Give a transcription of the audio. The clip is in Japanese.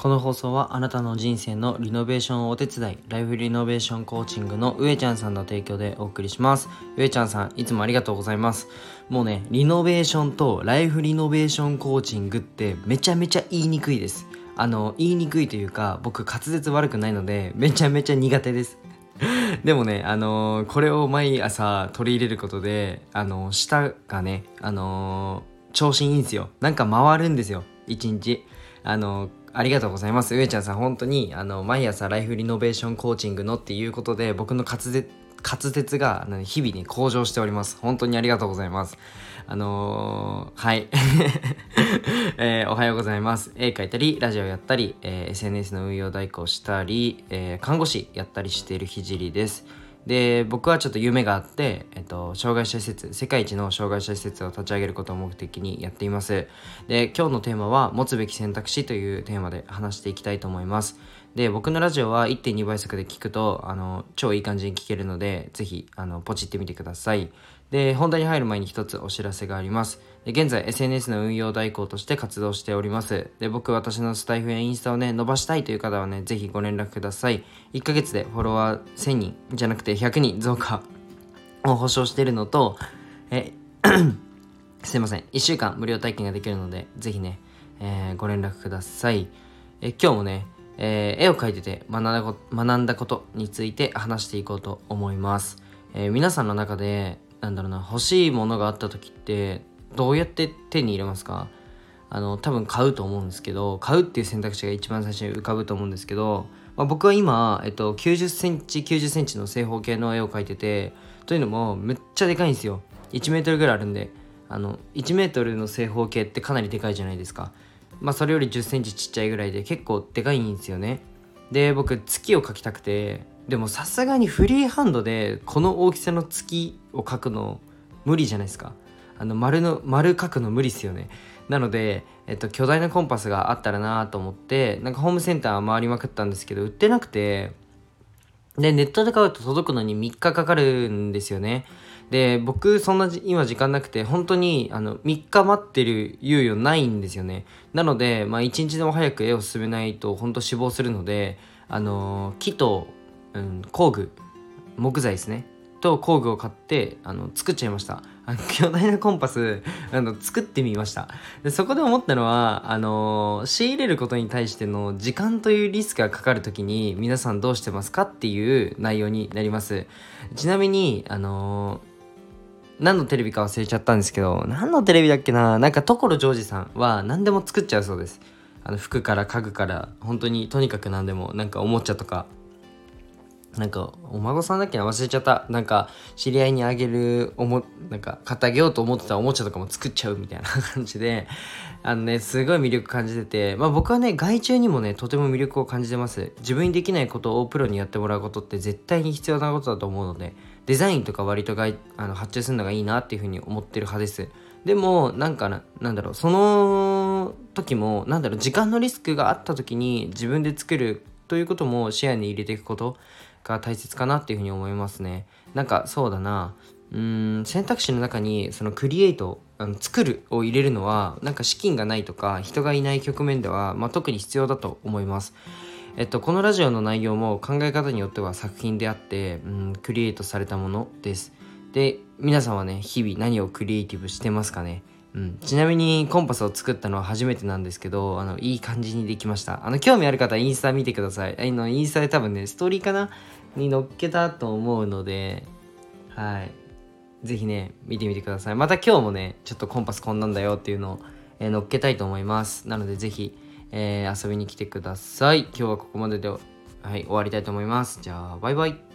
この放送はあなたの人生のリノベーションをお手伝いライフリノベーションコーチングの上ちゃんさんの提供でお送りします。上ちゃんさんいつもありがとうございます。もうねリノベーションとライフリノベーションコーチングってめちゃめちゃ言いにくいです。あの言いにくいというか僕滑舌悪くないのでめちゃめちゃ苦手です。でもね、あのー、これを毎朝取り入れることで、あのー、舌がね、あのー、調子いいんですよ。なんか回るんですよ、一日。あのありがとうございます。上ちゃんさん、本当に、あの、毎朝ライフリノベーションコーチングのっていうことで、僕の滑舌、滑舌が日々に向上しております。本当にありがとうございます。あのー、はい、えー、おはようございます。絵描いたり、ラジオやったり、えー、SNS の運用代行したり、え看護師やったりしているひじりです。で僕はちょっと夢があって、えっと、障害者施設世界一の障害者施設を立ち上げることを目的にやっています。で今日のテーマは持つべき選択肢というテーマで話していきたいと思います。で僕のラジオは1.2倍速で聞くとあの超いい感じに聞けるので是非あのポチってみてください。で本題に入る前に一つお知らせがあります。で現在 SNS の運用代行として活動しております。で僕私のスタイフやインスタをね伸ばしたいという方はねぜひご連絡ください。1ヶ月でフォロワー1000人じゃなくて100人増加を保証しているのとえ すいません。1週間無料体験ができるのでぜひね、えー、ご連絡ください。え今日もねえー、絵を描いてて学んだことについて話していこうと思います、えー、皆さんの中でなんだろうな欲しいものがあった時ってどうやって手に入れますか？あの多分買うと思うんですけど買うっていう選択肢が一番最初に浮かぶと思うんですけど、まあ、僕は今、えっと、90センチ90センチの正方形の絵を描いててというのもめっちゃでかいんですよ。1メートルぐらいあるんであの1メートルの正方形ってかなりでかいじゃないですか。まあそれより1 0センチちっちゃいぐらいで結構でかいんですよね。で僕月を描きたくてでもさすがにフリーハンドでこの大きさの月を描くの無理じゃないですか。あの丸の丸描くの無理っすよね。なので、えっと、巨大なコンパスがあったらなと思ってなんかホームセンター回りまくったんですけど売ってなくてでネットで買うと届くのに3日かかるんですよね。で僕そんな今時間なくて本当にあの3日待ってる猶予ないんですよね。なので、まあ、1日でも早く絵を進めないと本当死亡するのであの木と、うん、工具木材ですね。と工具を買ってあの作っちゃいました。あの巨大なコンパスあの作ってみました。でそこで思ったのはあの仕入れることに対しての時間というリスクがかかる時に皆さんどうしてますかっていう内容になります。ちなみにあの何のテレビか忘れちゃったんですけど、何のテレビだっけな？なんか所ジョージさんは何でも作っちゃうそうです。あの服から家具から本当にとにかく何でもなんかおもちゃとかなんかお孫さんだっけな忘れちゃった。なんか知り合いにあげるおもなんか買ってあげようと思ってたおもちゃとかも作っちゃうみたいな 感じで。あのねすごい魅力感じてて。まあ僕はね外注にもねとても魅力を感じてます。自分にできないことをプロにやってもらうことって絶対に必要なことだと思うので。デザインとか割とがあの発注するのがいいなっていうふうに思ってる派です。でもなんかななんだろう。その時もなんだろう時間のリスクがあった時に自分で作るということも視野に入れていくこと。が大切かなっていうふうに思いますね。なんかそうだな。うん選択肢の中にそのクリエイトあの作るを入れるのはなんか資金がないとか人がいない局面では、まあ、特に必要だと思います。えっと、このラジオの内容も考え方によっては作品であって、うん、クリエイトされたものです。で、皆さんはね、日々何をクリエイティブしてますかね。うん、ちなみにコンパスを作ったのは初めてなんですけど、あの、いい感じにできました。あの、興味ある方はインスタ見てください。あの、インスタで多分ね、ストーリーかなに載っけたと思うので、はい。ぜひね、見てみてください。また今日もね、ちょっとコンパスこんなんだよっていうのを、えー、載っけたいと思います。なのでぜひ、えー、遊びに来てください。今日はここまでで、はい、終わりたいと思います。じゃあ、バイバイ。